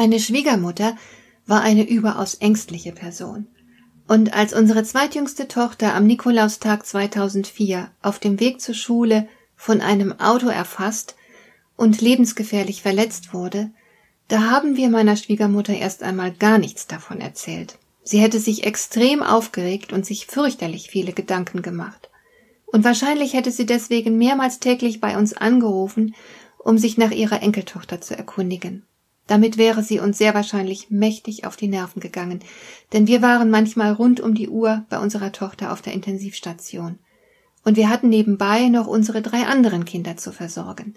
Meine Schwiegermutter war eine überaus ängstliche Person. Und als unsere zweitjüngste Tochter am Nikolaustag 2004 auf dem Weg zur Schule von einem Auto erfasst und lebensgefährlich verletzt wurde, da haben wir meiner Schwiegermutter erst einmal gar nichts davon erzählt. Sie hätte sich extrem aufgeregt und sich fürchterlich viele Gedanken gemacht. Und wahrscheinlich hätte sie deswegen mehrmals täglich bei uns angerufen, um sich nach ihrer Enkeltochter zu erkundigen. Damit wäre sie uns sehr wahrscheinlich mächtig auf die Nerven gegangen, denn wir waren manchmal rund um die Uhr bei unserer Tochter auf der Intensivstation. Und wir hatten nebenbei noch unsere drei anderen Kinder zu versorgen.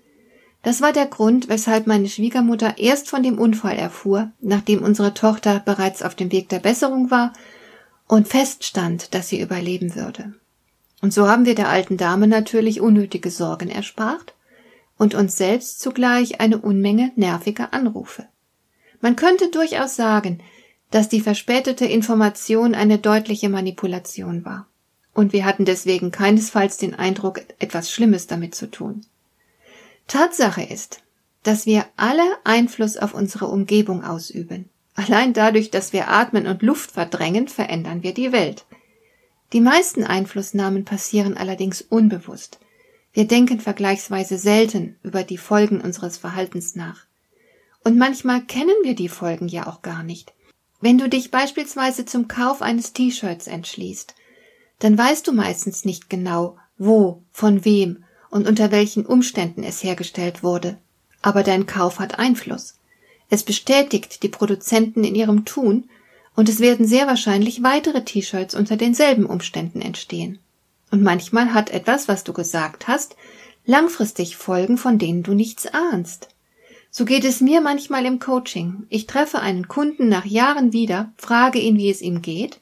Das war der Grund, weshalb meine Schwiegermutter erst von dem Unfall erfuhr, nachdem unsere Tochter bereits auf dem Weg der Besserung war und feststand, dass sie überleben würde. Und so haben wir der alten Dame natürlich unnötige Sorgen erspart und uns selbst zugleich eine Unmenge nerviger Anrufe. Man könnte durchaus sagen, dass die verspätete Information eine deutliche Manipulation war. Und wir hatten deswegen keinesfalls den Eindruck, etwas Schlimmes damit zu tun. Tatsache ist, dass wir alle Einfluss auf unsere Umgebung ausüben. Allein dadurch, dass wir atmen und Luft verdrängen, verändern wir die Welt. Die meisten Einflussnahmen passieren allerdings unbewusst. Wir denken vergleichsweise selten über die Folgen unseres Verhaltens nach. Und manchmal kennen wir die Folgen ja auch gar nicht. Wenn du dich beispielsweise zum Kauf eines T-Shirts entschließt, dann weißt du meistens nicht genau, wo, von wem und unter welchen Umständen es hergestellt wurde. Aber dein Kauf hat Einfluss. Es bestätigt die Produzenten in ihrem Tun und es werden sehr wahrscheinlich weitere T-Shirts unter denselben Umständen entstehen. Und manchmal hat etwas, was du gesagt hast, langfristig Folgen, von denen du nichts ahnst. So geht es mir manchmal im Coaching. Ich treffe einen Kunden nach Jahren wieder, frage ihn, wie es ihm geht,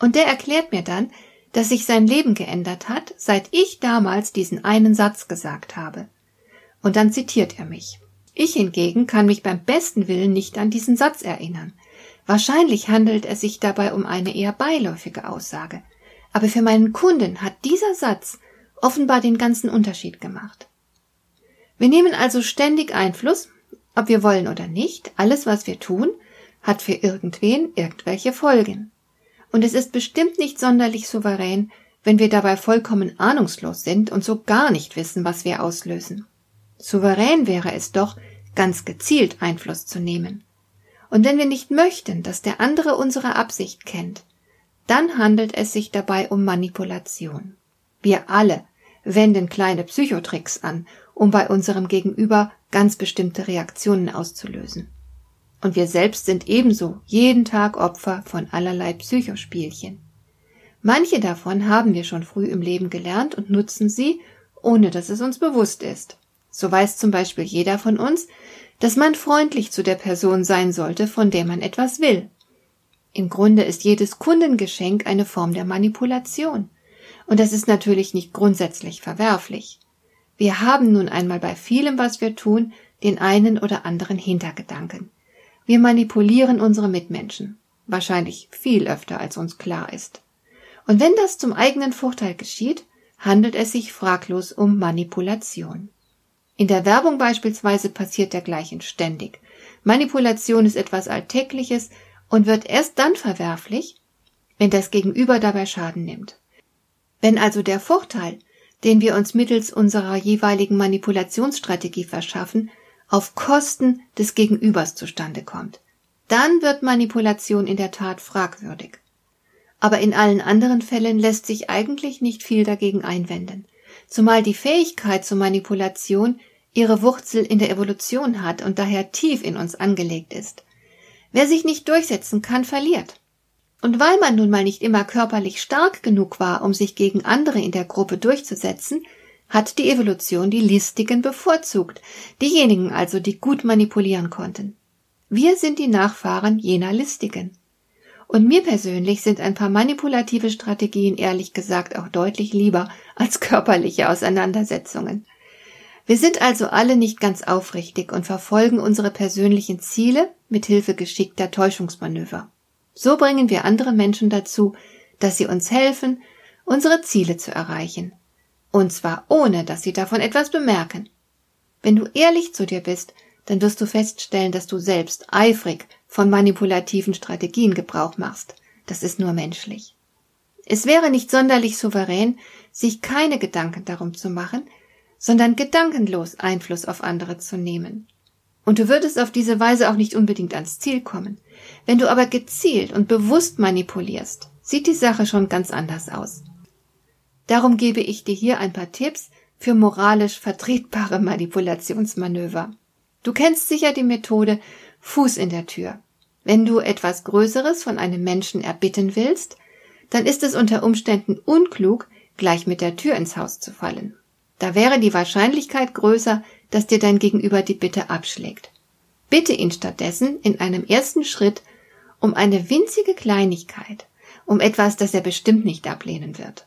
und der erklärt mir dann, dass sich sein Leben geändert hat, seit ich damals diesen einen Satz gesagt habe. Und dann zitiert er mich. Ich hingegen kann mich beim besten Willen nicht an diesen Satz erinnern. Wahrscheinlich handelt es sich dabei um eine eher beiläufige Aussage. Aber für meinen Kunden hat dieser Satz offenbar den ganzen Unterschied gemacht. Wir nehmen also ständig Einfluss, ob wir wollen oder nicht, alles, was wir tun, hat für irgendwen irgendwelche Folgen. Und es ist bestimmt nicht sonderlich souverän, wenn wir dabei vollkommen ahnungslos sind und so gar nicht wissen, was wir auslösen. Souverän wäre es doch, ganz gezielt Einfluss zu nehmen. Und wenn wir nicht möchten, dass der andere unsere Absicht kennt, dann handelt es sich dabei um Manipulation. Wir alle wenden kleine Psychotricks an, um bei unserem Gegenüber ganz bestimmte Reaktionen auszulösen. Und wir selbst sind ebenso jeden Tag Opfer von allerlei Psychospielchen. Manche davon haben wir schon früh im Leben gelernt und nutzen sie, ohne dass es uns bewusst ist. So weiß zum Beispiel jeder von uns, dass man freundlich zu der Person sein sollte, von der man etwas will. Im Grunde ist jedes Kundengeschenk eine Form der Manipulation. Und das ist natürlich nicht grundsätzlich verwerflich. Wir haben nun einmal bei vielem, was wir tun, den einen oder anderen Hintergedanken. Wir manipulieren unsere Mitmenschen. Wahrscheinlich viel öfter, als uns klar ist. Und wenn das zum eigenen Vorteil geschieht, handelt es sich fraglos um Manipulation. In der Werbung beispielsweise passiert dergleichen ständig. Manipulation ist etwas Alltägliches, und wird erst dann verwerflich, wenn das Gegenüber dabei Schaden nimmt. Wenn also der Vorteil, den wir uns mittels unserer jeweiligen Manipulationsstrategie verschaffen, auf Kosten des Gegenübers zustande kommt, dann wird Manipulation in der Tat fragwürdig. Aber in allen anderen Fällen lässt sich eigentlich nicht viel dagegen einwenden, zumal die Fähigkeit zur Manipulation ihre Wurzel in der Evolution hat und daher tief in uns angelegt ist. Wer sich nicht durchsetzen kann, verliert. Und weil man nun mal nicht immer körperlich stark genug war, um sich gegen andere in der Gruppe durchzusetzen, hat die Evolution die Listigen bevorzugt, diejenigen also, die gut manipulieren konnten. Wir sind die Nachfahren jener Listigen. Und mir persönlich sind ein paar manipulative Strategien ehrlich gesagt auch deutlich lieber als körperliche Auseinandersetzungen. Wir sind also alle nicht ganz aufrichtig und verfolgen unsere persönlichen Ziele mit Hilfe geschickter Täuschungsmanöver. So bringen wir andere Menschen dazu, dass sie uns helfen, unsere Ziele zu erreichen. Und zwar ohne, dass sie davon etwas bemerken. Wenn du ehrlich zu dir bist, dann wirst du feststellen, dass du selbst eifrig von manipulativen Strategien Gebrauch machst. Das ist nur menschlich. Es wäre nicht sonderlich souverän, sich keine Gedanken darum zu machen, sondern gedankenlos Einfluss auf andere zu nehmen. Und du würdest auf diese Weise auch nicht unbedingt ans Ziel kommen. Wenn du aber gezielt und bewusst manipulierst, sieht die Sache schon ganz anders aus. Darum gebe ich dir hier ein paar Tipps für moralisch vertretbare Manipulationsmanöver. Du kennst sicher die Methode Fuß in der Tür. Wenn du etwas Größeres von einem Menschen erbitten willst, dann ist es unter Umständen unklug, gleich mit der Tür ins Haus zu fallen. Da wäre die Wahrscheinlichkeit größer, dass dir dein Gegenüber die Bitte abschlägt. Bitte ihn stattdessen in einem ersten Schritt um eine winzige Kleinigkeit, um etwas, das er bestimmt nicht ablehnen wird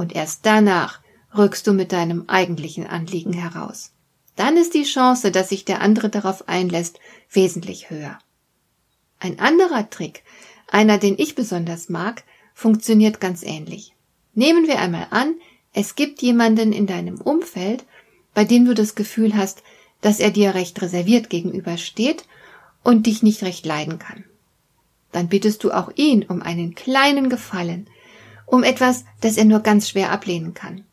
und erst danach rückst du mit deinem eigentlichen Anliegen heraus. Dann ist die Chance, dass sich der andere darauf einlässt, wesentlich höher. Ein anderer Trick, einer, den ich besonders mag, funktioniert ganz ähnlich. Nehmen wir einmal an, es gibt jemanden in deinem Umfeld, bei dem du das Gefühl hast, dass er dir recht reserviert gegenübersteht und dich nicht recht leiden kann. Dann bittest du auch ihn um einen kleinen Gefallen, um etwas, das er nur ganz schwer ablehnen kann.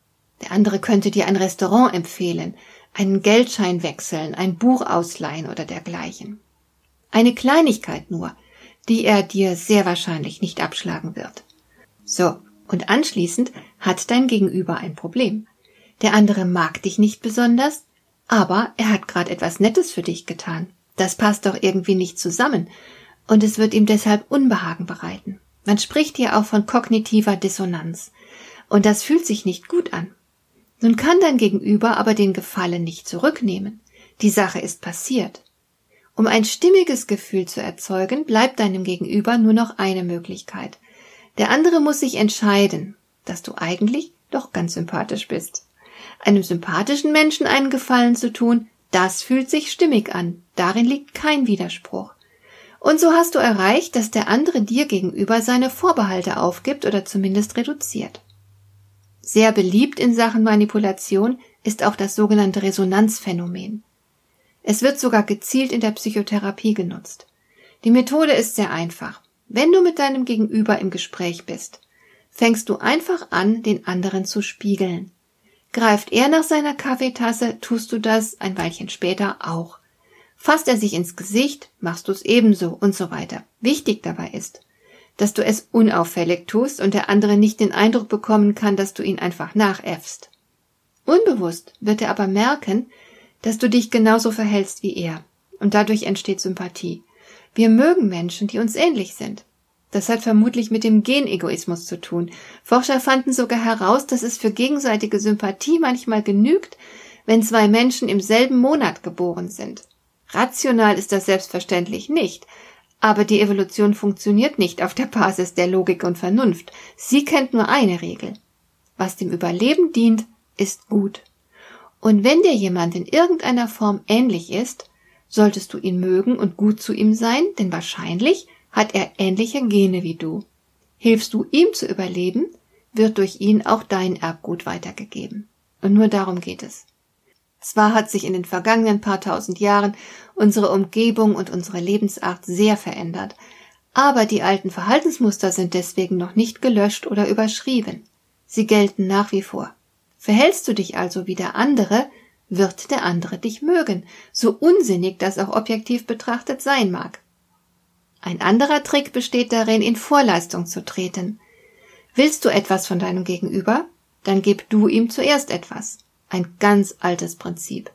Der andere könnte dir ein Restaurant empfehlen, einen Geldschein wechseln, ein Buch ausleihen oder dergleichen. Eine Kleinigkeit nur, die er dir sehr wahrscheinlich nicht abschlagen wird. So, und anschließend hat dein Gegenüber ein Problem. Der andere mag dich nicht besonders, aber er hat gerade etwas Nettes für dich getan. Das passt doch irgendwie nicht zusammen, und es wird ihm deshalb Unbehagen bereiten. Man spricht hier auch von kognitiver Dissonanz. Und das fühlt sich nicht gut an. Nun kann dein Gegenüber aber den Gefallen nicht zurücknehmen. Die Sache ist passiert. Um ein stimmiges Gefühl zu erzeugen, bleibt deinem Gegenüber nur noch eine Möglichkeit. Der andere muss sich entscheiden, dass du eigentlich doch ganz sympathisch bist. Einem sympathischen Menschen einen Gefallen zu tun, das fühlt sich stimmig an. Darin liegt kein Widerspruch. Und so hast du erreicht, dass der andere dir gegenüber seine Vorbehalte aufgibt oder zumindest reduziert. Sehr beliebt in Sachen Manipulation ist auch das sogenannte Resonanzphänomen. Es wird sogar gezielt in der Psychotherapie genutzt. Die Methode ist sehr einfach. Wenn du mit deinem Gegenüber im Gespräch bist, fängst du einfach an, den anderen zu spiegeln. Greift er nach seiner Kaffeetasse, tust du das ein Weilchen später auch. Fasst er sich ins Gesicht, machst du es ebenso und so weiter. Wichtig dabei ist, dass du es unauffällig tust und der andere nicht den Eindruck bekommen kann, dass du ihn einfach nachäffst. Unbewusst wird er aber merken, dass du dich genauso verhältst wie er, und dadurch entsteht Sympathie. Wir mögen Menschen, die uns ähnlich sind. Das hat vermutlich mit dem Genegoismus zu tun. Forscher fanden sogar heraus, dass es für gegenseitige Sympathie manchmal genügt, wenn zwei Menschen im selben Monat geboren sind. Rational ist das selbstverständlich nicht, aber die Evolution funktioniert nicht auf der Basis der Logik und Vernunft. Sie kennt nur eine Regel. Was dem Überleben dient, ist gut. Und wenn dir jemand in irgendeiner Form ähnlich ist, solltest du ihn mögen und gut zu ihm sein, denn wahrscheinlich hat er ähnliche Gene wie du. Hilfst du ihm zu überleben, wird durch ihn auch dein Erbgut weitergegeben. Und nur darum geht es. Zwar hat sich in den vergangenen paar tausend Jahren unsere Umgebung und unsere Lebensart sehr verändert, aber die alten Verhaltensmuster sind deswegen noch nicht gelöscht oder überschrieben. Sie gelten nach wie vor. Verhältst du dich also wie der andere, wird der andere dich mögen, so unsinnig das auch objektiv betrachtet sein mag. Ein anderer Trick besteht darin, in Vorleistung zu treten. Willst du etwas von deinem Gegenüber? Dann gib du ihm zuerst etwas. Ein ganz altes Prinzip.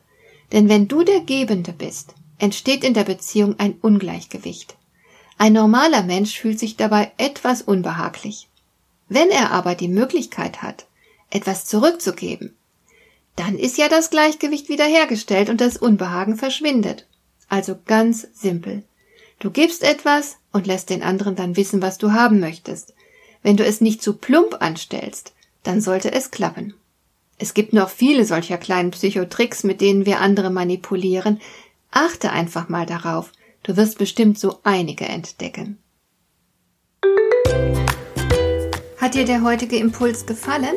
Denn wenn du der Gebende bist, entsteht in der Beziehung ein Ungleichgewicht. Ein normaler Mensch fühlt sich dabei etwas unbehaglich. Wenn er aber die Möglichkeit hat, etwas zurückzugeben, dann ist ja das Gleichgewicht wiederhergestellt und das Unbehagen verschwindet. Also ganz simpel. Du gibst etwas und lässt den anderen dann wissen, was du haben möchtest. Wenn du es nicht zu plump anstellst, dann sollte es klappen. Es gibt noch viele solcher kleinen Psychotricks, mit denen wir andere manipulieren. Achte einfach mal darauf. Du wirst bestimmt so einige entdecken. Hat dir der heutige Impuls gefallen?